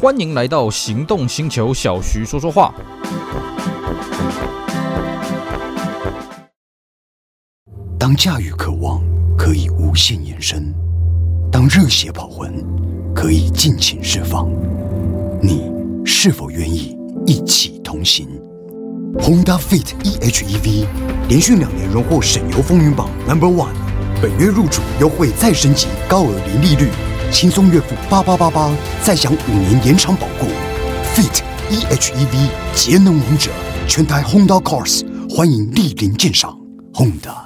欢迎来到行动星球，小徐说说话。当驾驭渴望可以无限延伸，当热血跑魂可以尽情释放，你是否愿意一起同行？Honda Fit e:HEV 连续两年荣获省油风云榜 Number One，本月入主优惠再升级，高额零利率，轻松月付八八八八，再享五年延长保固。Fit e:HEV 节能王者，全台 Honda Cars 欢迎莅临鉴赏。Honda。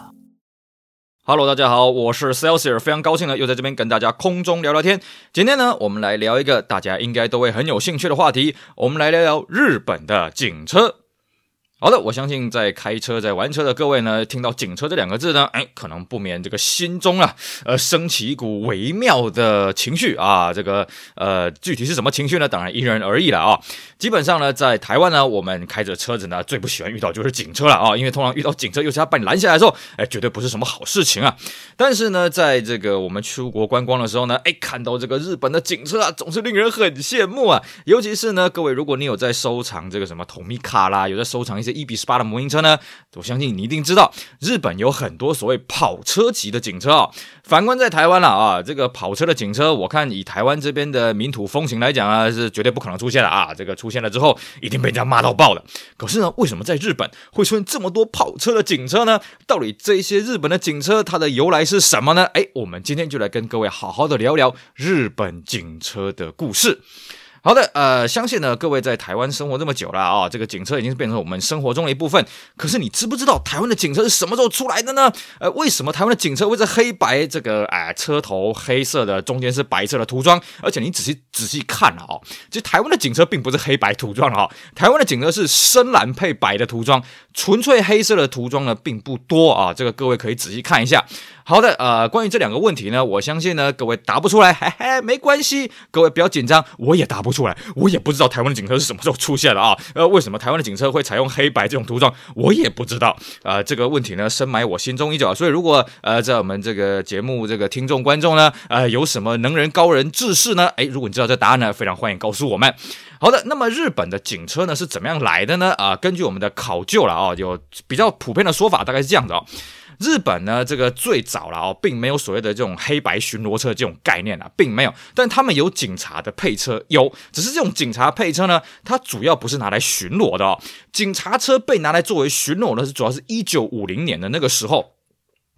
Hello，大家好，我是 Celsius，非常高兴呢，又在这边跟大家空中聊聊天。今天呢，我们来聊一个大家应该都会很有兴趣的话题，我们来聊聊日本的警车。好的，我相信在开车、在玩车的各位呢，听到“警车”这两个字呢，哎，可能不免这个心中啊，呃，升起一股微妙的情绪啊。这个呃，具体是什么情绪呢？当然因人而异了啊。基本上呢，在台湾呢，我们开着车子呢，最不喜欢遇到就是警车了啊，因为通常遇到警车，尤其他把你拦下来的时候，哎，绝对不是什么好事情啊。但是呢，在这个我们出国观光的时候呢，哎，看到这个日本的警车啊，总是令人很羡慕啊。尤其是呢，各位，如果你有在收藏这个什么托米卡啦，有在收藏一些。一比十八的模型车呢，我相信你一定知道，日本有很多所谓跑车级的警车啊、反观在台湾了啊，这个跑车的警车，我看以台湾这边的民土风情来讲啊，是绝对不可能出现的啊。这个出现了之后，一定被人家骂到爆的。可是呢，为什么在日本会出现这么多跑车的警车呢？到底这些日本的警车它的由来是什么呢？哎，我们今天就来跟各位好好的聊聊日本警车的故事。好的，呃，相信呢，各位在台湾生活这么久了啊，这个警车已经是变成我们生活中的一部分。可是你知不知道台湾的警车是什么时候出来的呢？呃，为什么台湾的警车会是黑白这个哎、车头黑色的，中间是白色的涂装？而且你仔细仔细看了啊，其实台湾的警车并不是黑白涂装啊，台湾的警车是深蓝配白的涂装，纯粹黑色的涂装呢并不多啊。这个各位可以仔细看一下。好的，呃，关于这两个问题呢，我相信呢各位答不出来，嘿嘿，没关系，各位不要紧张，我也答不出来，我也不知道台湾的警车是什么时候出现的啊，呃，为什么台湾的警车会采用黑白这种涂装，我也不知道，呃，这个问题呢深埋我心中已久，所以如果呃在我们这个节目这个听众观众呢，呃，有什么能人高人志士呢，诶，如果你知道这答案呢，非常欢迎告诉我们。好的，那么日本的警车呢是怎么样来的呢？啊、根据我们的考究了啊，有比较普遍的说法，大概是这样子哦。日本呢，这个最早了哦，并没有所谓的这种黑白巡逻车这种概念啊，并没有。但他们有警察的配车，有，只是这种警察配车呢，它主要不是拿来巡逻的哦。警察车被拿来作为巡逻呢是，主要是一九五零年的那个时候。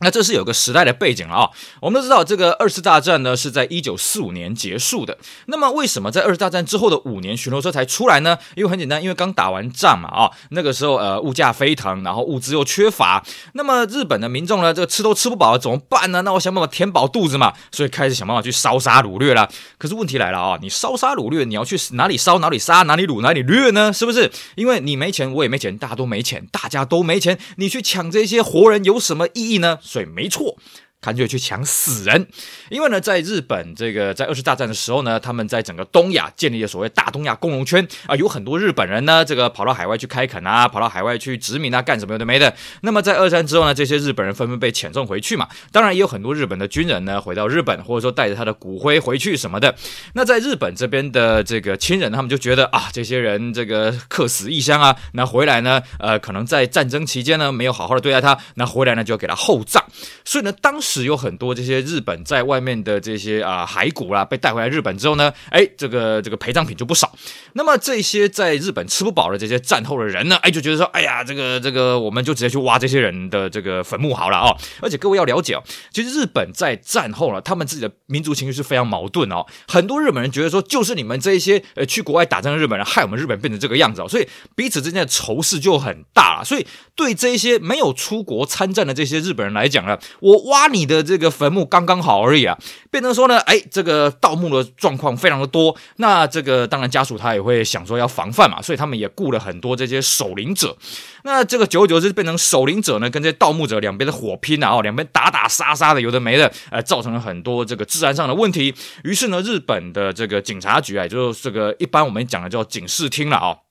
那这是有个时代的背景了啊，我们都知道这个二次大战呢是在一九四五年结束的。那么为什么在二次大战之后的五年巡逻车才出来呢？因为很简单，因为刚打完仗嘛啊，那个时候呃物价飞腾，然后物资又缺乏，那么日本的民众呢这个吃都吃不饱了，怎么办呢？那我想办法填饱肚子嘛，所以开始想办法去烧杀掳掠了。可是问题来了啊，你烧杀掳掠，你要去哪里烧哪里杀哪里掳哪里掠呢？是不是？因为你没钱，我也没钱，大家都没钱，大家都没钱，你去抢这些活人有什么意义呢？所以没错。干脆去抢死人，因为呢，在日本这个在二次大战的时候呢，他们在整个东亚建立了所谓大东亚共荣圈啊，有很多日本人呢，这个跑到海外去开垦啊，跑到海外去殖民啊，干什么有的没的。那么在二战之后呢，这些日本人纷纷被遣送回去嘛，当然也有很多日本的军人呢回到日本，或者说带着他的骨灰回去什么的。那在日本这边的这个亲人，他们就觉得啊，这些人这个客死异乡啊，那回来呢，呃，可能在战争期间呢没有好好的对待他，那回来呢就要给他厚葬。所以呢，当时。只有很多这些日本在外面的这些啊骸骨啦，被带回来日本之后呢，哎，这个这个陪葬品就不少。那么这些在日本吃不饱的这些战后的人呢，哎，就觉得说，哎呀，这个这个，我们就直接去挖这些人的这个坟墓好了哦。而且各位要了解哦，其实日本在战后了，他们自己的民族情绪是非常矛盾哦。很多日本人觉得说，就是你们这一些呃去国外打仗的日本人，害我们日本变成这个样子哦，所以彼此之间的仇视就很大。所以对这一些没有出国参战的这些日本人来讲呢，我挖你。你的这个坟墓刚刚好而已啊，变成说呢，哎，这个盗墓的状况非常的多，那这个当然家属他也会想说要防范嘛，所以他们也雇了很多这些守灵者，那这个久而久之变成守灵者呢，跟这些盗墓者两边的火拼啊，哦，两边打打杀杀的，有的没的，呃，造成了很多这个治安上的问题。于是呢，日本的这个警察局啊，就是这个一般我们讲的叫警视厅了啊。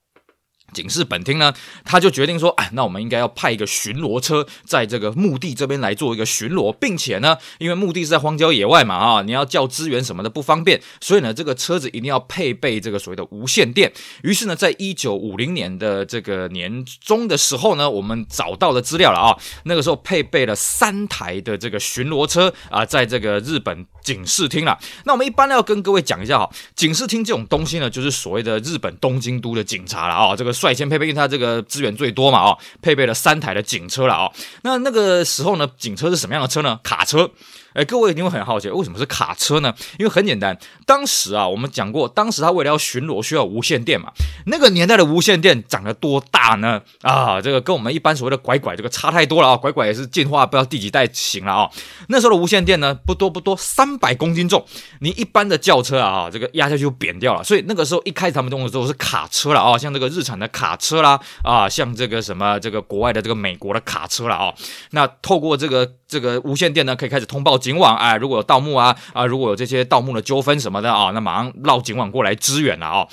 警视本厅呢，他就决定说，哎，那我们应该要派一个巡逻车在这个墓地这边来做一个巡逻，并且呢，因为墓地是在荒郊野外嘛，啊，你要叫支援什么的不方便，所以呢，这个车子一定要配备这个所谓的无线电。于是呢，在一九五零年的这个年中的时候呢，我们找到的资料了啊，那个时候配备了三台的这个巡逻车啊，在这个日本警视厅了。那我们一般要跟各位讲一下哈，警视厅这种东西呢，就是所谓的日本东京都的警察了啊，这个。率先配备，因为它这个资源最多嘛，哦，配备了三台的警车了，哦，那那个时候呢，警车是什么样的车呢？卡车。哎，各位一定会很好奇，为什么是卡车呢？因为很简单，当时啊，我们讲过，当时他为了要巡逻需要无线电嘛。那个年代的无线电长得多大呢？啊，这个跟我们一般所谓的拐拐这个差太多了啊！拐拐也是进化不知道第几代型了啊。那时候的无线电呢，不多不多，三百公斤重。你一般的轿车啊，这个压下去就扁掉了。所以那个时候一开始他们用的时候是卡车了啊，像这个日产的卡车啦啊，像这个什么这个国外的这个美国的卡车了啊。那透过这个。这个无线电呢，可以开始通报警网，啊，如果有盗墓啊啊，如果有这些盗墓的纠纷什么的啊，那马上绕警网过来支援了啊。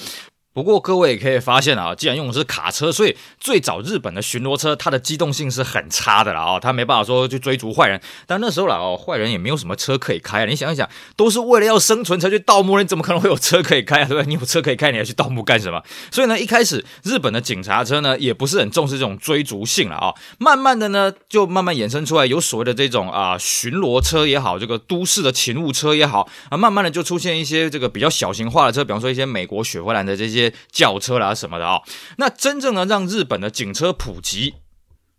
不过各位也可以发现啊，既然用的是卡车，所以最早日本的巡逻车它的机动性是很差的了啊，它没办法说去追逐坏人。但那时候了哦，坏人也没有什么车可以开啊。你想一想，都是为了要生存才去盗墓，你怎么可能会有车可以开啊？对不对？你有车可以开，你还去盗墓干什么？所以呢，一开始日本的警察车呢，也不是很重视这种追逐性了啊。慢慢的呢，就慢慢衍生出来有所谓的这种啊巡逻车也好，这个都市的勤务车也好啊，慢慢的就出现一些这个比较小型化的车，比方说一些美国雪佛兰的这些。轿车啦什么的啊、那真正的让日本的警车普及。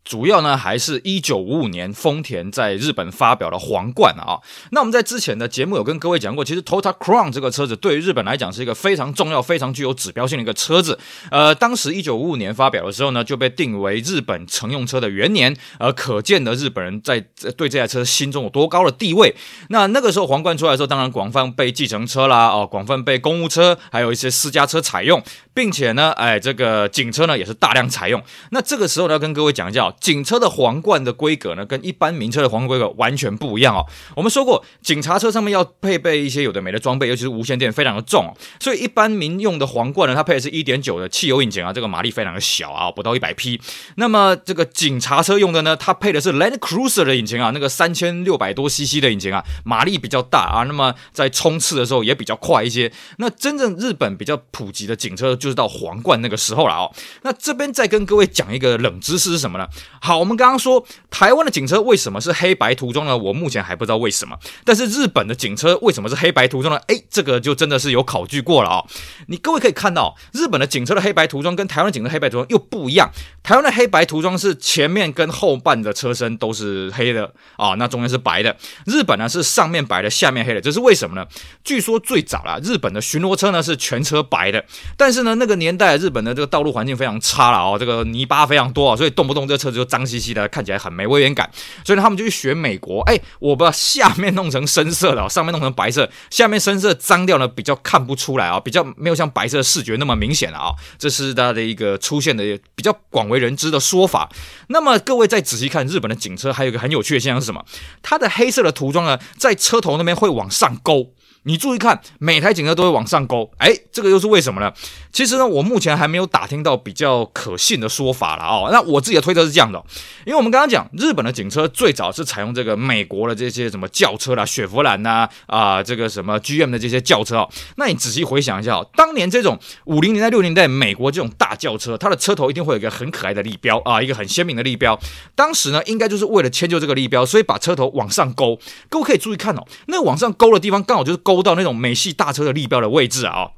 主要呢，还是一九五五年丰田在日本发表的皇冠啊。那我们在之前的节目有跟各位讲过，其实 Toyota Crown 这个车子对于日本来讲是一个非常重要、非常具有指标性的一个车子。呃，当时一九五五年发表的时候呢，就被定为日本乘用车的元年，而可见的日本人在对这台车心中有多高的地位。那那个时候皇冠出来的时候，当然广泛被计程车啦，哦，广泛被公务车，还有一些私家车采用，并且呢，哎，这个警车呢也是大量采用。那这个时候呢，要跟各位讲一下。警车的皇冠的规格呢，跟一般民车的皇冠规格完全不一样哦。我们说过，警察车上面要配备一些有的没的装备，尤其是无线电，非常的重哦。所以一般民用的皇冠呢，它配的是一点九的汽油引擎啊，这个马力非常的小啊，不到一百匹。那么这个警察车用的呢，它配的是 Land Cruiser 的引擎啊，那个三千六百多 CC 的引擎啊，马力比较大啊。那么在冲刺的时候也比较快一些。那真正日本比较普及的警车，就是到皇冠那个时候了哦。那这边再跟各位讲一个冷知识是什么呢？好，我们刚刚说台湾的警车为什么是黑白涂装呢？我目前还不知道为什么。但是日本的警车为什么是黑白涂装呢？诶，这个就真的是有考据过了啊、你各位可以看到，日本的警车的黑白涂装跟台湾的警车黑白涂装又不一样。台湾的黑白涂装是前面跟后半的车身都是黑的啊、那中间是白的。日本呢是上面白的，下面黑的，这是为什么呢？据说最早啦，日本的巡逻车呢是全车白的，但是呢那个年代日本的这个道路环境非常差了哦，这个泥巴非常多啊，所以动不动这个车子就脏兮兮的，看起来很没威严感。所以呢他们就去学美国，哎，我把下面弄成深色的，上面弄成白色，下面深色脏掉呢比较看不出来啊，比较没有像白色视觉那么明显了啊，这是它的一个出现的比较广。为人知的说法。那么各位再仔细看，日本的警车还有一个很有趣的现象是什么？它的黑色的涂装呢，在车头那边会往上勾。你注意看，每台警车都会往上勾，哎，这个又是为什么呢？其实呢，我目前还没有打听到比较可信的说法了哦。那我自己的推测是这样的，因为我们刚刚讲日本的警车最早是采用这个美国的这些什么轿车啦，雪佛兰呐啊，这个什么 GM 的这些轿车哦。那你仔细回想一下哦，当年这种五零年代、六零年代美国这种大轿车，它的车头一定会有一个很可爱的立标啊，一个很鲜明的立标。当时呢，应该就是为了迁就这个立标，所以把车头往上勾。各位可以注意看哦，那往上勾的地方刚好就是勾。勾到那种美系大车的立标的位置啊。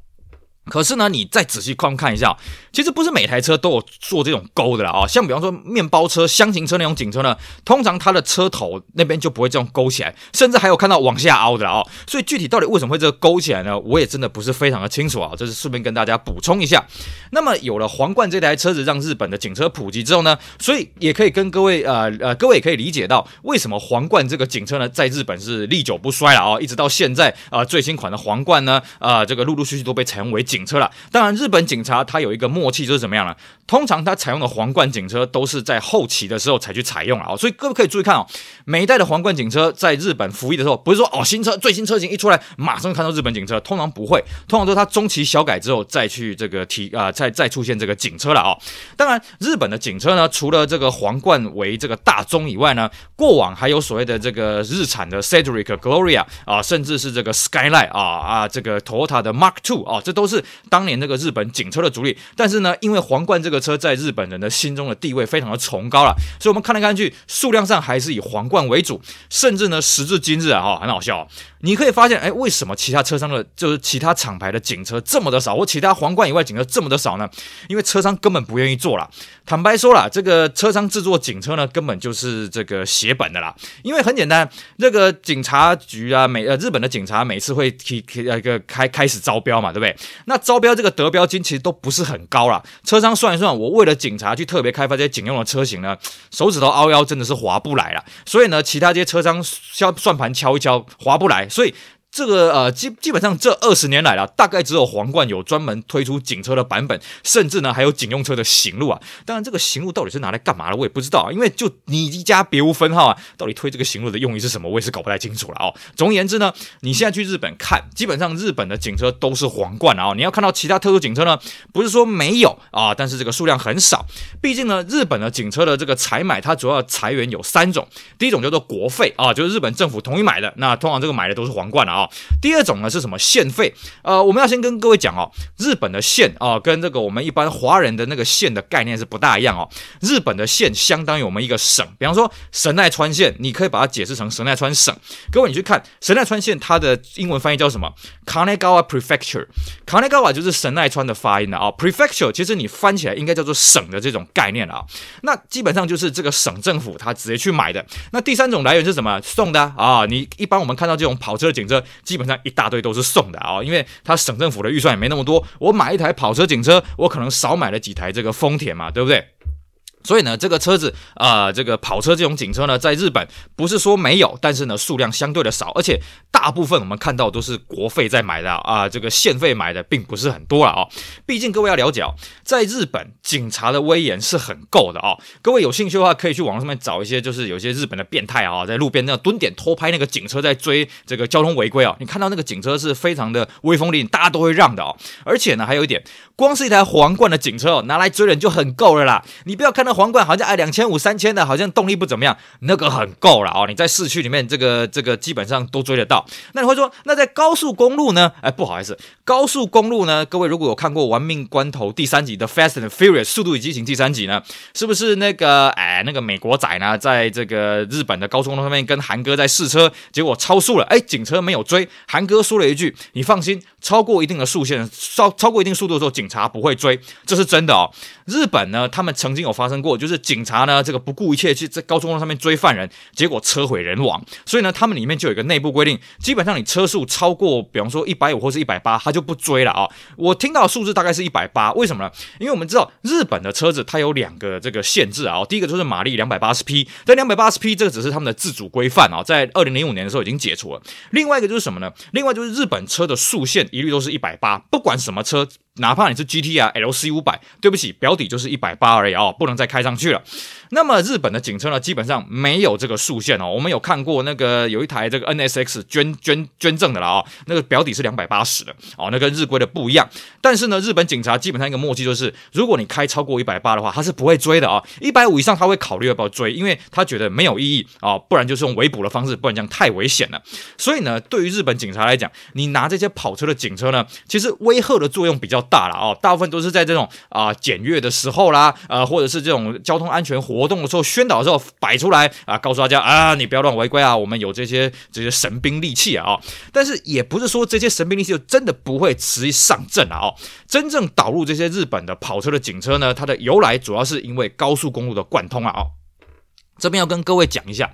可是呢，你再仔细观看一下，其实不是每台车都有做这种勾的啦啊。像比方说面包车、厢型车那种警车呢，通常它的车头那边就不会这样勾起来，甚至还有看到往下凹的啊。所以具体到底为什么会这个勾起来呢？我也真的不是非常的清楚啊。这是顺便跟大家补充一下。那么有了皇冠这台车子让日本的警车普及之后呢，所以也可以跟各位呃呃各位也可以理解到为什么皇冠这个警车呢在日本是历久不衰了啊，一直到现在啊最新款的皇冠呢啊这个陆陆续续都被采用为警车了。当然，日本警察它有一个默契，就是怎么样呢？通常它采用的皇冠警车都是在后期的时候才去采用啊。所以各位可以注意看哦，每一代的皇冠警车在日本服役的时候，不是说哦新车最新车型一出来马上看到日本警车，通常不会，通常都是它中期小改之后再去这个提啊、再再出现这个警车了啊。当然，日本的警车呢，除了这个皇冠为这个大宗以外呢，过往还有所谓的这个日产的 Cedric Gloria 啊，甚至是这个 Skyline 啊啊，这个 Toyota 的 Mark II 啊，这都是当年那个日本警车的主力。但是呢，因为皇冠这个车在日本人的心中的地位非常的崇高了，所以我们看来看去，数量上还是以皇冠为主。甚至呢，时至今日啊，哈，很好笑，你可以发现，哎，为什么其他车商的，就是其他厂牌的警车这么的少，或其他皇冠以外警车这么的少呢？因为车商根本不愿意做了。坦白说了，这个车商制作警车呢，根本就是这个写本的啦。因为很简单，这个警察局啊，每呃日本的警察每次会提提呃一个开开始招标嘛，对不对？那招标这个得标金其实都不是很高了。车商算一算，我为了警察去特别开发这些警用的车型呢，手指头凹腰真的是划不来了。所以呢，其他这些车商敲算盘敲一敲，划不来。所以。这个呃基基本上这二十年来了，大概只有皇冠有专门推出警车的版本，甚至呢还有警用车的型路啊。当然这个型路到底是拿来干嘛的，我也不知道啊。因为就你一家别无分号啊，到底推这个型路的用意是什么，我也是搞不太清楚了哦。总而言之呢，你现在去日本看，基本上日本的警车都是皇冠啊。你要看到其他特殊警车呢，不是说没有啊，但是这个数量很少。毕竟呢，日本的警车的这个采买，它主要财源有三种，第一种叫做国费啊，就是日本政府统一买的，那通常这个买的都是皇冠了啊。第二种呢是什么县费？呃，我们要先跟各位讲哦，日本的县啊、跟这个我们一般华人的那个县的概念是不大一样哦。日本的县相当于我们一个省，比方说神奈川县，你可以把它解释成神奈川省。各位你去看神奈川县，它的英文翻译叫什么？Kanagawa Prefecture。Kanagawa 就是神奈川的发音了啊、哦。Prefecture 其实你翻起来应该叫做省的这种概念了啊、哦。那基本上就是这个省政府它直接去买的。那第三种来源是什么？送的啊、你一般我们看到这种跑车警车，基本上。一大堆都是送的啊，因为他省政府的预算也没那么多，我买一台跑车警车，我可能少买了几台这个丰田嘛，对不对？所以呢，这个车子啊、呃，这个跑车这种警车呢，在日本不是说没有，但是呢，数量相对的少，而且大部分我们看到都是国费在买的啊、这个县费买的并不是很多了啊、毕竟各位要了解哦，在日本警察的威严是很够的哦。各位有兴趣的话，可以去网上面找一些，就是有些日本的变态啊、在路边那样蹲点偷拍那个警车在追这个交通违规啊、你看到那个警车是非常的威风凛，大家都会让的哦。而且呢，还有一点，光是一台皇冠的警车哦，拿来追人就很够了啦。你不要看到。皇冠好像哎两千五三千的，好像动力不怎么样，那个很够了哦。你在市区里面，这个这个基本上都追得到。那你会说，那在高速公路呢？哎，不好意思，高速公路呢？各位如果有看过《玩命关头》第三集的《Fast and Furious》速度与激情第三集呢，是不是那个哎那个美国仔呢，在这个日本的高速公路上面跟韩哥在试车，结果超速了，哎，警车没有追，韩哥说了一句：“你放心，超过一定的速限，超超过一定速度的时候，警警察不会追。”这是真的哦。日本呢，他们曾经有发生过，就是警察呢，这个不顾一切去在高速公路上面追犯人，结果车毁人亡。所以呢，他们里面就有一个内部规定，基本上你车速超过，比方说一百五或是一百八，他就不追了啊。我听到的数字大概是一百八，为什么呢？因为我们知道日本的车子它有两个这个限制啊，第一个就是马力两百八十匹，但两百八十匹这个只是他们的自主规范啊，在二零零五年的时候已经解除了。另外一个就是什么呢？另外就是日本车的速限一律都是一百八，不管什么车。哪怕你是 G T R L C 五百，对不起，表底就是一百八而已哦，不能再开上去了。那么日本的警车呢，基本上没有这个速限哦。我们有看过那个有一台这个 NSX 捐捐捐赠的了啊、哦，那个表底是两百八十的哦，那跟日规的不一样。但是呢，日本警察基本上一个默契就是，如果你开超过一百八的话，他是不会追的啊、哦。一百五以上他会考虑要不要追，因为他觉得没有意义啊、不然就是用围捕的方式，不然这样太危险了。所以呢，对于日本警察来讲，你拿这些跑车的警车呢，其实威吓的作用比较大了哦，大部分都是在这种啊检阅的时候啦，呃，或者是这种交通安全活动的时候宣导的时候摆出来啊，告诉大家啊，你不要乱违规啊，我们有这些这些神兵利器啊，但是也不是说这些神兵利器就真的不会直接上阵啊，哦，真正导入这些日本的跑车的警车呢，它的由来主要是因为高速公路的贯通啊，哦。这边要跟各位讲一下，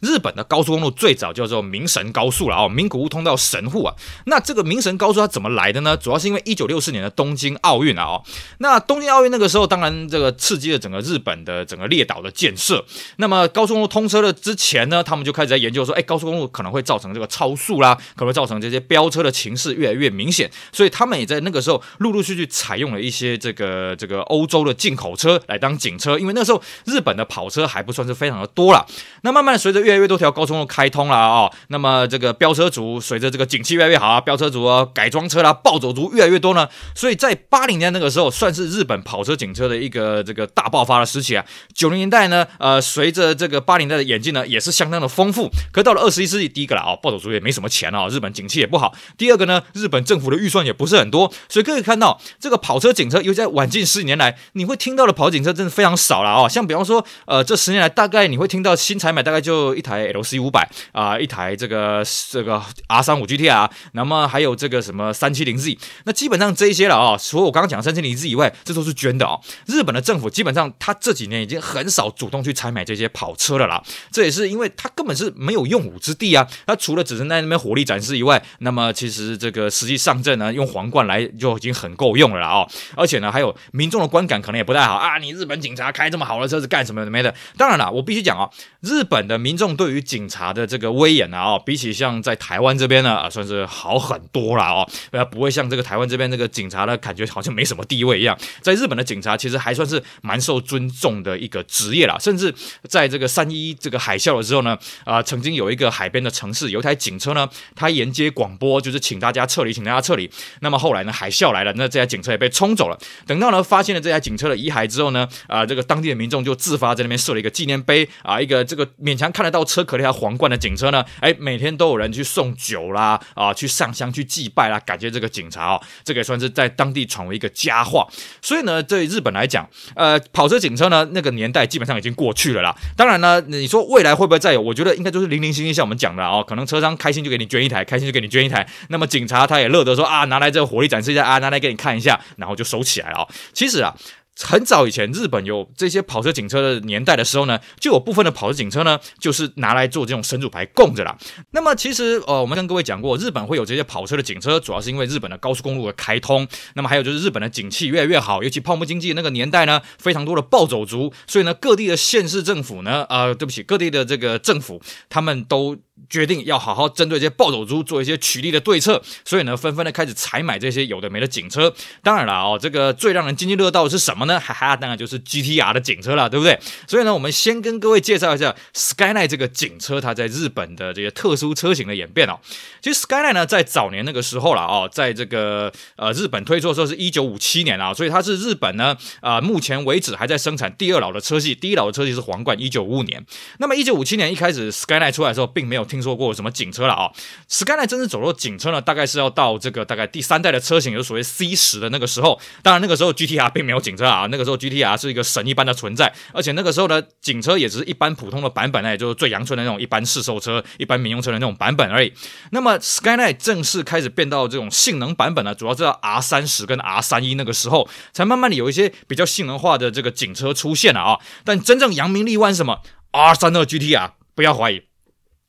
日本的高速公路最早叫做名神高速了哦，名古屋通到神户啊。那这个名神高速它怎么来的呢？主要是因为一九六四年的东京奥运啊哦。那东京奥运那个时候，当然这个刺激了整个日本的整个列岛的建设。那么高速公路通车了之前呢，他们就开始在研究说，哎，高速公路可能会造成这个超速啦，可能会造成这些飙车的情势越来越明显。所以他们也在那个时候陆陆续续采用了一些这个这个欧洲的进口车来当警车，因为那时候日本的跑车还不算是非非常的多了，那慢慢的随着越来越多条高速路开通了啊、哦，那么这个飙车族随着这个景气越来越好啊，飙车族啊改装车啦，暴走族越来越多呢，所以在八零年那个时候算是日本跑车警车的一个这个大爆发的时期啊。九零年代呢，呃，随着这个八零代的演进呢，也是相当的丰富。可到了二十一世纪，第一个了啊，暴走族也没什么钱啊，日本景气也不好。第二个呢，日本政府的预算也不是很多，所以可以看到这个跑车警车，尤其在晚近十几年来，你会听到的跑警车真的非常少了啊。像比方说，呃，这十年来大概你会听到新采买大概就一台 LC 五百啊，一台这个这个 R 三五 GTR，那么还有这个什么三七零 Z，那基本上这一些了啊，除了我刚刚讲三七零 Z 以外，这都是捐的啊。日本的政府基本上他这几年已经很少主动去采买这些跑车了啦，这也是因为他根本是没有用武之地啊。他除了只是在那边火力展示以外，那么其实这个实际上阵呢，用皇冠来就已经很够用了啦哦。而且呢，还有民众的观感可能也不太好啊，你日本警察开这么好的车子干什么的没的？当然了，我必须讲啊，日本的民众对于警察的这个威严啊，比起像在台湾这边呢啊，算是好很多了哦。呃，不会像这个台湾这边那个警察呢，感觉好像没什么地位一样。在日本的警察其实还算是蛮受尊重的一个职业啦，甚至在这个三一这个海啸的时候呢，啊，曾经有一个海边的城市有一台警车呢，它沿街广播就是请大家撤离，请大家撤离。那么后来呢，海啸来了，那这台警车也被冲走了。等到呢发现了这台警车的遗骸之后呢，啊，这个当地的民众就自发在那边设了一个纪念碑啊，一个这个勉强看得到车壳那条皇冠的警车呢，哎，每天都有人去送酒啦，啊，去上香去祭拜啦，感谢这个警察哦，这个也算是在当地传为一个佳话。所以呢，对日本来讲，呃，跑车警车呢，那个年代基本上已经过去了啦。当然呢，你说未来会不会再有？我觉得应该就是零零星星，像我们讲的哦，可能车商开心就给你捐一台，开心就给你捐一台。那么警察他也乐得说啊，拿来这个火力展示一下啊，拿来给你看一下，然后就收起来了。其实啊。很早以前，日本有这些跑车警车的年代的时候呢，就有部分的跑车警车呢，就是拿来做这种神主牌供着啦。那么其实呃，我们跟各位讲过，日本会有这些跑车的警车，主要是因为日本的高速公路的开通。那么还有就是日本的景气越来越好，尤其泡沫经济那个年代呢，非常多的暴走族，所以呢，各地的县市政府呢，呃，对不起，各地的这个政府，他们都。决定要好好针对这些暴走族做一些取缔的对策，所以呢，纷纷的开始采买这些有的没的警车。当然了哦，这个最让人津津乐道的是什么呢？哈哈，当然就是 GTR 的警车了，对不对？所以呢，我们先跟各位介绍一下 Skyline 这个警车，它在日本的这些特殊车型的演变哦。其实 Skyline 呢，在早年那个时候了哦，在这个呃日本推出的时候是一九五七年啊，所以它是日本呢啊、目前为止还在生产第二老的车系，第一老的车系是皇冠一九五五年。那么一九五七年一开始 Skyline 出来的时候，并没有听说过什么警车了啊，Skyline 真正走入警车呢，大概是要到这个大概第三代的车型，有所谓 C 十的那个时候。当然那个时候 GTR 并没有警车啊，那个时候 GTR 是一个神一般的存在，而且那个时候的警车也只是一般普通的版本，那也就是最阳春的那种一般市售车、一般民用车的那种版本而已。那么 Skyline 正式开始变到这种性能版本呢，主要是到 R 三十跟 R 三一那个时候，才慢慢的有一些比较性能化的这个警车出现了啊。但真正扬名立万什么？R 三二 GTR，不要怀疑。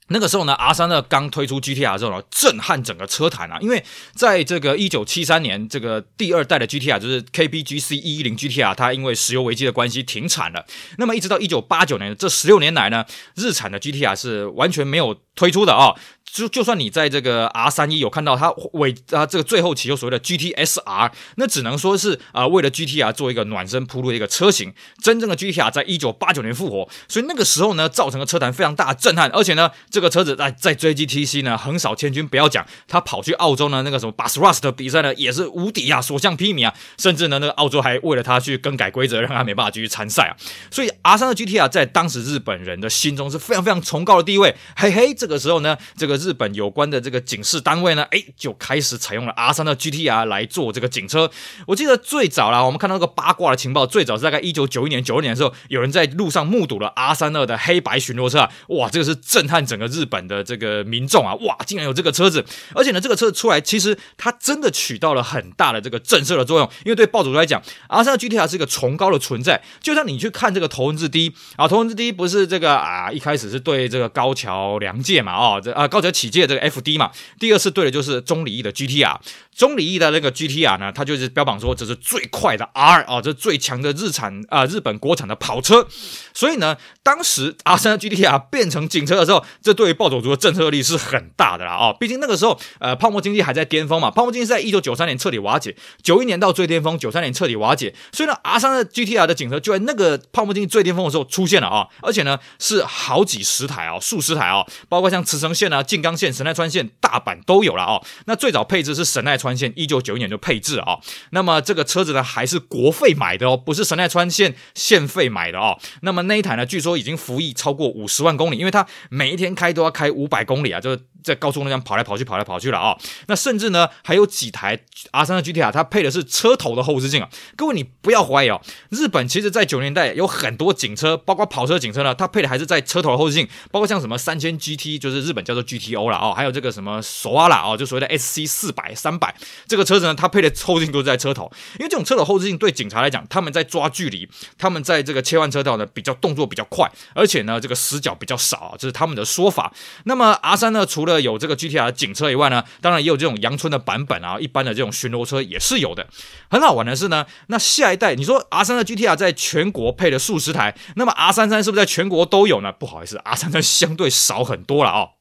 那个时候呢，R 三呢刚推出 GTR 之后呢，震撼整个车坛啊！因为在这个一九七三年，这个第二代的 GTR 就是 KBGC 一一零 GTR，它因为石油危机的关系停产了。那么一直到一九八九年，这十六年来呢，日产的 GTR 是完全没有推出的啊、就就算你在这个 R 三一有看到它尾啊，这个最后期有所谓的 GTSR，那只能说是啊、为了 GTR 做一个暖身铺路的一个车型。真正的 GTR 在一九八九年复活，所以那个时候呢，造成了车坛非常大的震撼。而且呢，这个车子在在追 GTC 呢横扫千军，不要讲，他跑去澳洲呢那个什么 basrust 比赛呢也是无敌啊，所向披靡啊，甚至呢那个澳洲还为了他去更改规则，让他没办法继续参赛啊。所以 R 三的 GTR 在当时日本人的心中是非常非常崇高的地位。嘿嘿，这个时候呢，这个日。日本有关的这个警示单位呢，哎，就开始采用了 R 三的 GTR 来做这个警车。我记得最早啦，我们看到那个八卦的情报，最早是大概一九九一年、九二年的时候，有人在路上目睹了 R 三二的黑白巡逻车啊，哇，这个是震撼整个日本的这个民众啊，哇，竟然有这个车子，而且呢，这个车子出来，其实它真的起到了很大的这个震慑的作用，因为对暴走族来讲，R 三的 GTR 是一个崇高的存在，就像你去看这个头文字 D 啊，头文字 D 不是这个啊，一开始是对这个高桥良介嘛，哦，这啊高桥启介这个 FD 嘛，第二次对的就是中里义的 GTR。中里义的那个 GTR 呢，它就是标榜说这是最快的 R 啊，这是最强的日产啊、日本国产的跑车。所以呢，当时 R 三的 GTR 变成警车的时候，这对于暴走族的震慑力是很大的啦啊、哦！毕竟那个时候，呃，泡沫经济还在巅峰嘛，泡沫经济在一九九三年彻底瓦解，九一年到最巅峰，九三年彻底瓦解。所以呢，R 三的 GTR 的警车就在那个泡沫经济最巅峰的时候出现了啊、而且呢是好几十台啊、哦，数十台啊、哦，包括像茨城线啊、静冈线、神奈川线、大阪都有了、哦。那最早配置是神奈川线，一九九一年就配置啊、哦。那么这个车子呢，还是国费买的哦，不是神奈川线县费买的哦。那么那一台呢，据说已经服役超过五十万公里，因为它每一天开都要开五百公里啊，就是。在高速路上跑来跑去，跑来跑去了啊、那甚至呢，还有几台 R 三的 GTR，它配的是车头的后视镜啊。各位，你不要怀疑哦，日本其实在九年代有很多警车，包括跑车警车呢，它配的还是在车头的后视镜，包括像什么三千 GT，就是日本叫做 GT GTO 了哦，还有这个什么索瓦拉哦，就所谓的 SC 四百、三百这个车子呢，它配的后视镜都在车头，因为这种车头后视镜对警察来讲，他们在抓距离，他们在这个切换车道呢，比较动作比较快，而且呢，这个死角比较少，这是他们的说法。那么 R 三呢，除了有这个 GTR 警车以外呢，当然也有这种阳春的版本啊，一般的这种巡逻车也是有的。很好玩的是呢，那下一代你说 R 三的 GTR 在全国配了数十台，那么 R 三三是不是在全国都有呢？不好意思，R 三三相对少很多了哦。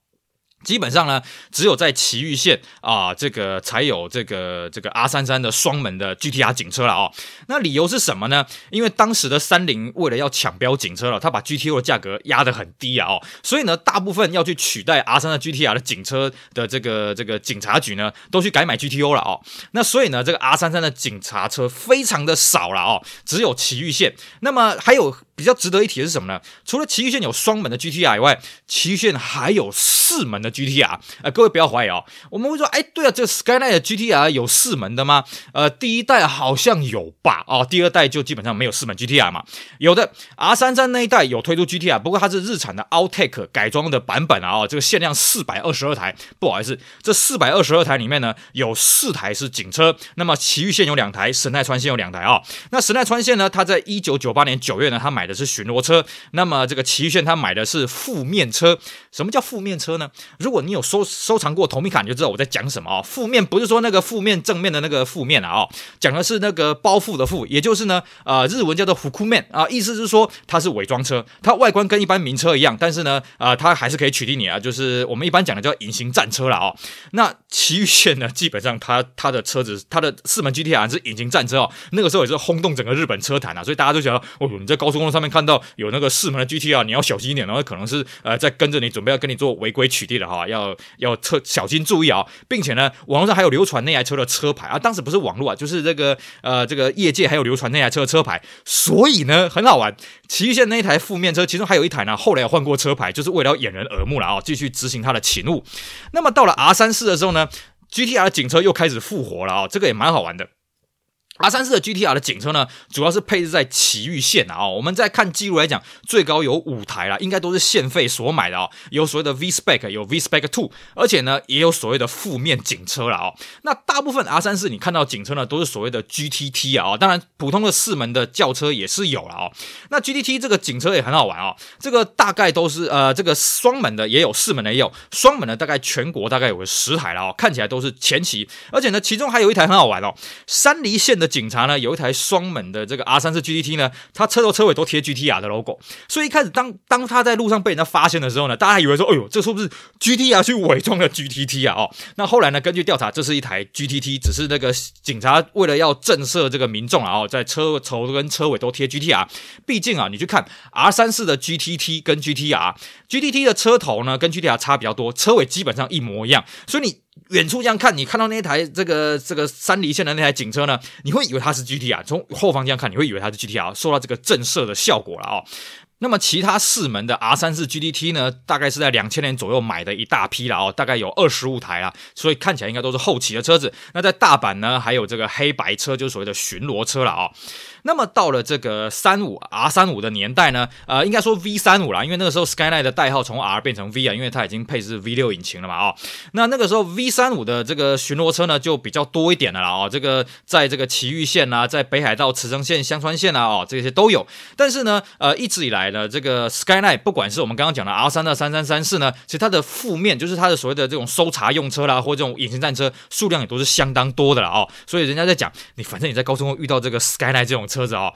基本上呢，只有在埼玉县啊，这个才有这个这个 R 三三的双门的 GTR 警车了哦。那理由是什么呢？因为当时的三菱为了要抢标警车了，他把 GTO 的价格压得很低啊哦，所以呢，大部分要去取代 R 三的 GTR 的警车的这个这个警察局呢，都去改买 GTO 了哦。那所以呢，这个 R 三三的警察车非常的少了哦，只有埼玉县。那么还有。比较值得一提的是什么呢？除了埼玉县有双门的 GTR 以外，埼玉县还有四门的 GTR。呃，各位不要怀疑哦，我们会说，哎，对啊，这个 Skyline 的 GTR 有四门的吗？呃，第一代好像有吧，哦，第二代就基本上没有四门 GTR 嘛。有的 R 三三那一代有推出 GTR，不过它是日产的 Outtake 改装的版本啊，这个限量四百二十二台。不好意思，这四百二十二台里面呢，有四台是警车，那么埼玉县有两台，神奈川县有两台啊，那神奈川县呢，它在一九九八年九月呢，它买。买的是巡逻车，那么这个埼玉县他买的是负面车。什么叫负面车呢？如果你有收收藏过头米卡，你就知道我在讲什么哦。负面不是说那个负面正面的那个负面啊，哦，讲的是那个包覆的覆，也就是呢，呃，日文叫做 fukumen 啊，意思是说它是伪装车，它外观跟一般名车一样，但是呢，啊、它还是可以取缔你啊，就是我们一般讲的叫隐形战车了哦。那埼玉县呢，基本上它它的车子，它的四门 GTR 是隐形战车哦，那个时候也是轰动整个日本车坛啊，所以大家都觉得，哦，你在高速公路。上面看到有那个四门的 GTR，你要小心一点，然后可能是呃在跟着你，准备要跟你做违规取缔的哈，要要特小心注意啊，并且呢，网络上还有流传那台车的车牌啊，当时不是网络啊，就是这个呃这个业界还有流传那台车的车牌，所以呢很好玩。埼玉县那一台负面车，其中还有一台呢，后来要换过车牌，就是为了掩人耳目了啊，继续执行他的勤务。那么到了 R 三四的时候呢，GTR 警车又开始复活了啊，这个也蛮好玩的。R 三四的 GTR 的警车呢，主要是配置在埼玉县啊。我们在看记录来讲，最高有五台啦，应该都是县费所买的哦。有所谓的 V Spec，有 V Spec Two，而且呢，也有所谓的负面警车了哦。那大部分 R 三四你看到警车呢，都是所谓的 GTT 啊。当然，普通的四门的轿车也是有了哦。那 GTT 这个警车也很好玩哦。这个大概都是呃，这个双门的也有，四门的也有。双门的大概全国大概有个十台了哦，看起来都是前期。而且呢，其中还有一台很好玩哦，山梨县的。警察呢，有一台双门的这个 R 三四 GTT 呢，它车头车尾都贴 GTR 的 logo，所以一开始当当他在路上被人家发现的时候呢，大家还以为说，哎呦，这是不是 GTR 去伪装的 GTT 啊？哦，那后来呢，根据调查，这是一台 GTT，只是那个警察为了要震慑这个民众啊，哦，在车头跟车尾都贴 GTR，毕竟啊，你去看 R 三四的 GTT 跟 GTR，GTT 的车头呢跟 GTR 差比较多，车尾基本上一模一样，所以你。远处这样看，你看到那台这个这个山梨县的那台警车呢，你会以为它是 GTR。从后方这样看，你会以为它是 GTR，受到这个震慑的效果了哦。那么其他四门的 R 三四 GDT 呢，大概是在两千年左右买的一大批了哦，大概有二十五台啦，所以看起来应该都是后期的车子。那在大阪呢，还有这个黑白车，就是所谓的巡逻车了哦。那么到了这个三五 R 三五的年代呢，呃，应该说 V 三五啦，因为那个时候 Skyline 的代号从 R 变成 V 啊，因为它已经配置 V 六引擎了嘛，哦，那那个时候 V 三五的这个巡逻车呢就比较多一点的了哦，这个在这个埼玉县啊，在北海道茨城县、香川县啊，哦，这些都有。但是呢，呃，一直以来呢，这个 Skyline 不管是我们刚刚讲的 R 三二、三三三四呢，其实它的负面就是它的所谓的这种搜查用车啦，或这种隐形战车数量也都是相当多的了哦。所以人家在讲，你反正你在高速公路遇到这个 Skyline 这种车子哦。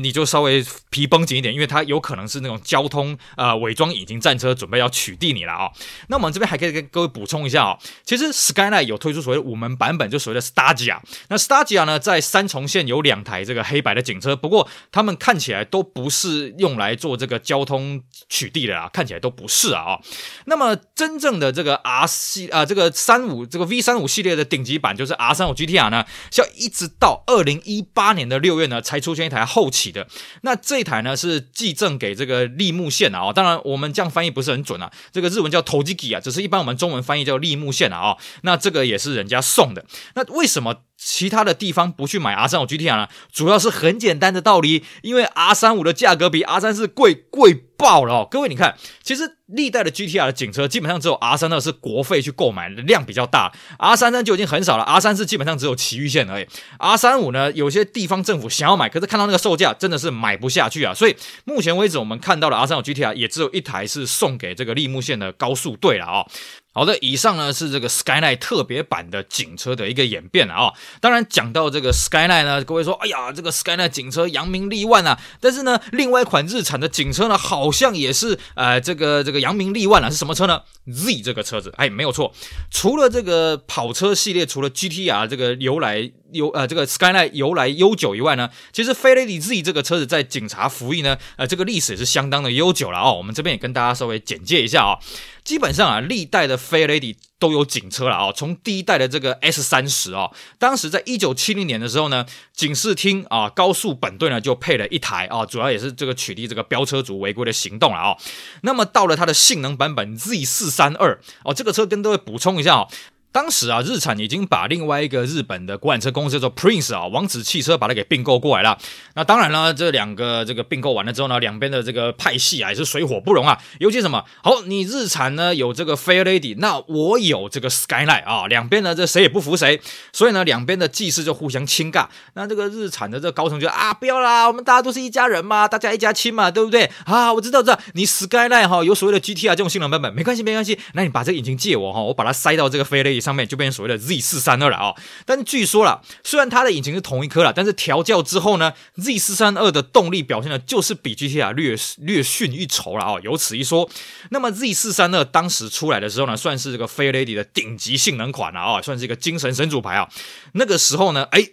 你就稍微皮绷紧一点，因为它有可能是那种交通呃伪装隐形战车，准备要取缔你了啊、那我们这边还可以跟各位补充一下啊、哦，其实 Skyline 有推出所谓五门版本，就所谓的 Stagia。那 Stagia 呢，在三重县有两台这个黑白的警车，不过他们看起来都不是用来做这个交通取缔的啦，看起来都不是啊、哦。那么真正的这个 R 系啊、这个三五这个 V 三五系列的顶级版，就是 R 三五 GTR 呢，要一直到二零一八年的六月呢，才出现一台后。起的那这一台呢是寄赠给这个立木县啊，当然我们这样翻译不是很准啊，这个日文叫投机给啊，只是一般我们中文翻译叫立木县啊，那这个也是人家送的，那为什么？其他的地方不去买 R 三五 GTR 呢？主要是很简单的道理，因为 R 三五的价格比 R 三四贵贵爆了哦。各位你看，其实历代的 GTR 的警车基本上只有 R 三二是国费去购买的量比较大，R 三三就已经很少了，R 三四基本上只有埼玉县而已。R 三五呢，有些地方政府想要买，可是看到那个售价真的是买不下去啊。所以目前为止，我们看到的 R 三五 GTR 也只有一台是送给这个立木县的高速队了啊。好的，以上呢是这个 Skyline 特别版的警车的一个演变啊、当然讲到这个 Skyline 呢，各位说，哎呀，这个 Skyline 警车扬名立万啊。但是呢，另外一款日产的警车呢，好像也是呃这个这个扬名立万啊。是什么车呢？Z 这个车子，哎，没有错。除了这个跑车系列，除了 GTR 这个由来由呃这个 Skyline 由来悠久以外呢，其实 Fairlady Z 这个车子在警察服役呢，呃这个历史也是相当的悠久了哦。我们这边也跟大家稍微简介一下啊、基本上啊，历代的 Fairlady 都有警车了啊、从第一代的这个 S 三十啊，当时在一九七零年的时候呢，警视厅啊高速本队呢就配了一台啊，主要也是这个取缔这个飙车族违规的行动了啊、那么到了它的性能版本 Z 四三二哦，这个车跟各位补充一下哦。当时啊，日产已经把另外一个日本的国产车公司叫做 Prince 啊，王子汽车把它给并购过来了。那当然了，这两个这个并购完了之后呢，两边的这个派系啊也是水火不容啊。尤其什么，好，你日产呢有这个 Fairlady，那我有这个 Skyline 啊，两边呢这谁也不服谁，所以呢两边的技师就互相亲尬。那这个日产的这个高层就啊，不要啦，我们大家都是一家人嘛，大家一家亲嘛，对不对？啊，我知道知道，你 Skyline 哈有所谓的 GT 啊这种性能版本，没关系没关系，那你把这个引擎借我哈，我把它塞到这个 Fairlady。上面就变成所谓的 Z 四三二了啊，但据说了，虽然它的引擎是同一颗了，但是调教之后呢，Z 四三二的动力表现呢，就是比 GTR 略略逊一筹了啊，有此一说。那么 Z 四三二当时出来的时候呢，算是这个 Fairlady 的顶级性能款了啊，算是一个精神神主牌啊。那个时候呢，哎。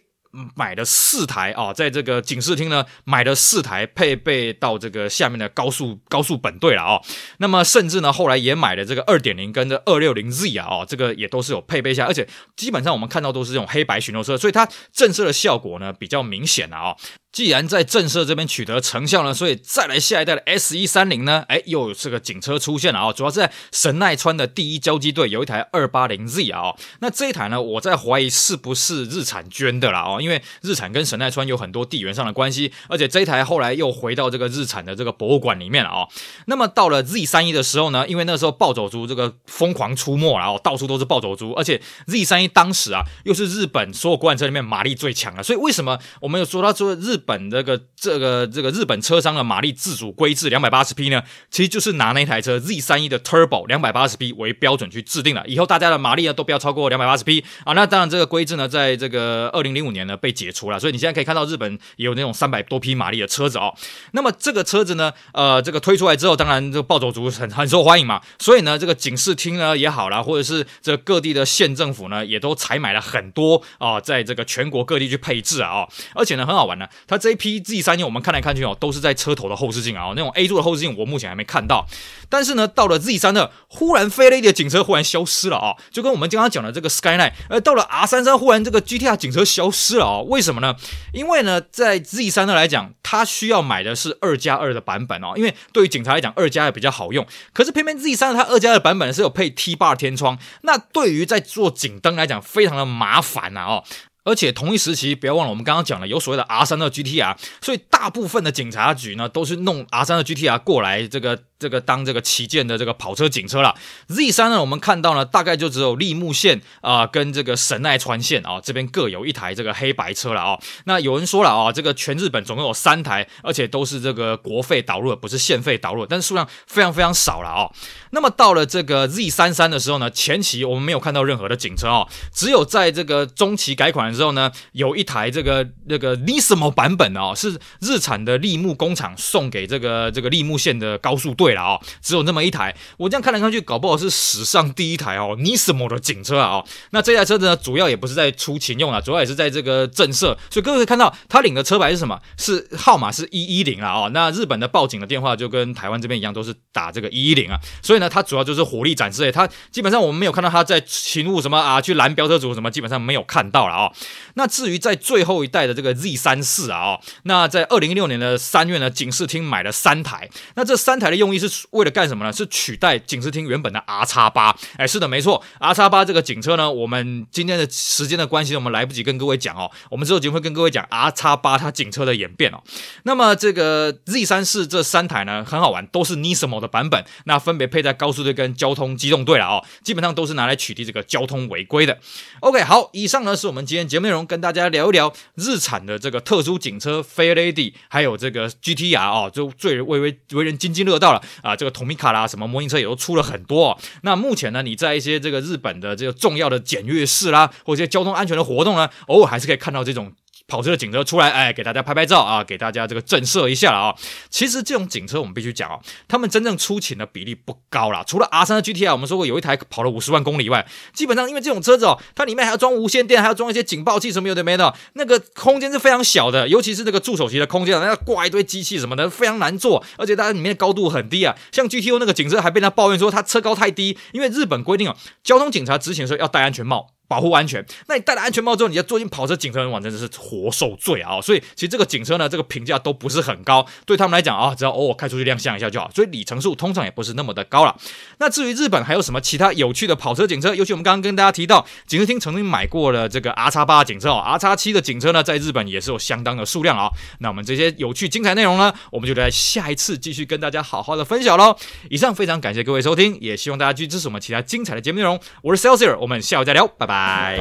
买了四台啊，在这个警视厅呢，买了四台配备到这个下面的高速高速本队了啊。那么甚至呢，后来也买了这个二点零跟这二六零 Z 啊，哦，这个也都是有配备下，而且基本上我们看到都是这种黑白巡逻车，所以它震慑的效果呢比较明显了啊。既然在震慑这边取得成效呢，所以再来下一代的 S 一三零呢，哎，又有这个警车出现了啊！主要是在神奈川的第一交击队有一台二八零 Z 啊，那这一台呢，我在怀疑是不是日产捐的啦哦，因为日产跟神奈川有很多地缘上的关系，而且这一台后来又回到这个日产的这个博物馆里面了啊。那么到了 Z 三一的时候呢，因为那时候暴走族这个疯狂出没了哦，到处都是暴走族，而且 Z 三一当时啊又是日本所有国产车里面马力最强的，所以为什么我们有说到说日本这个这个这个日本车商的马力自主规制两百八十匹呢，其实就是拿那台车 Z 三一的 Turbo 两百八十匹为标准去制定了。以后大家的马力呢都不要超过两百八十匹啊。那当然这个规制呢，在这个二零零五年呢被解除了，所以你现在可以看到日本也有那种三百多匹马力的车子哦。那么这个车子呢，呃，这个推出来之后，当然这个暴走族很很受欢迎嘛，所以呢，这个警视厅呢也好啦，或者是这各地的县政府呢，也都采买了很多啊，在这个全国各地去配置啊，而且呢很好玩呢，它这一批 Z 三，我们看来看去哦，都是在车头的后视镜啊，那种 A 柱的后视镜我目前还没看到。但是呢，到了 Z 三的，忽然 Fairlady 的警车忽然消失了啊，就跟我们刚刚讲的这个 Skyline，呃，到了 R 三三，忽然这个 GTR 警车消失了啊，为什么呢？因为呢，在 Z 三的来讲，它需要买的是二加二的版本哦，因为对于警察来讲，二加二比较好用。可是偏偏 Z 三它二加二版本是有配 T bar 天窗，那对于在做警灯来讲，非常的麻烦呐哦。而且同一时期，不要忘了我们刚刚讲了有所谓的 R 三二 GTR，所以大部分的警察局呢都是弄 R 三二 GTR 过来这个。这个当这个旗舰的这个跑车警车了，Z 三呢，我们看到呢，大概就只有立木线啊、跟这个神奈川线啊这边各有一台这个黑白车了啊、哦。那有人说了啊、哦，这个全日本总共有三台，而且都是这个国费导入的，不是县费导入，但是数量非常非常少了哦。那么到了这个 Z 三三的时候呢，前期我们没有看到任何的警车哦，只有在这个中期改款的时候呢，有一台这个那个 Nismo 版本哦，是日产的立木工厂送给这个这个立木线的高速队。对了啊，只有那么一台，我这样看来看去，搞不好是史上第一台哦，Nismo 的警车啊哦。那这台车子呢，主要也不是在出勤用啊，主要也是在这个震慑。所以各位可以看到，他领的车牌是什么？是号码是一一零啊哦。那日本的报警的电话就跟台湾这边一样，都是打这个一一零啊。所以呢，它主要就是火力展示。它基本上我们没有看到它在勤务什么啊，去拦飙车族什么，基本上没有看到了啊。那至于在最后一代的这个 Z 三四啊哦，那在二零一六年的三月呢，警视厅买了三台。那这三台的用意。是为了干什么呢？是取代警视厅原本的 R 叉八。哎，是的，没错，R 叉八这个警车呢，我们今天的时间的关系，我们来不及跟各位讲哦。我们之后节目会跟各位讲 R 叉八它警车的演变哦。那么这个 Z 三四这三台呢，很好玩，都是 Nismo 的版本，那分别配在高速队跟交通机动队了哦。基本上都是拿来取缔这个交通违规的。OK，好，以上呢是我们今天节目内容，跟大家聊一聊日产的这个特殊警车 Fairlady，还有这个 GTR 哦，就最为为为人津津乐道了。啊，这个同米卡啦，什么模型车也都出了很多哦。那目前呢，你在一些这个日本的这个重要的检阅室啦，或者一些交通安全的活动呢，偶尔还是可以看到这种。跑车的警车出来，哎，给大家拍拍照啊，给大家这个震慑一下了啊。其实这种警车我们必须讲哦，他们真正出勤的比例不高啦。除了 R3 的 GTR，我们说过有一台跑了五十万公里以外，基本上因为这种车子哦，它里面还要装无线电，还要装一些警报器什么有的没的，那个空间是非常小的，尤其是这个助手席的空间，那要挂一堆机器什么的，非常难坐，而且它里面高度很低啊。像 GTO 那个警车还被他抱怨说它车高太低，因为日本规定哦，交通警察执勤的时候要戴安全帽。保护安全，那你戴了安全帽之后，你要坐进跑车警车，哇，真的是活受罪啊！所以其实这个警车呢，这个评价都不是很高，对他们来讲啊，只要偶尔开出去亮相一下就好，所以里程数通常也不是那么的高了。那至于日本还有什么其他有趣的跑车警车？尤其我们刚刚跟大家提到，警视厅曾经买过了这个 R 叉八警车哦，R 叉七的警车呢，在日本也是有相当的数量啊。那我们这些有趣精彩内容呢，我们就在下一次继续跟大家好好的分享喽。以上非常感谢各位收听，也希望大家继续支持我们其他精彩的节目内容。我是 Celsius，我们下回再聊，拜拜拜。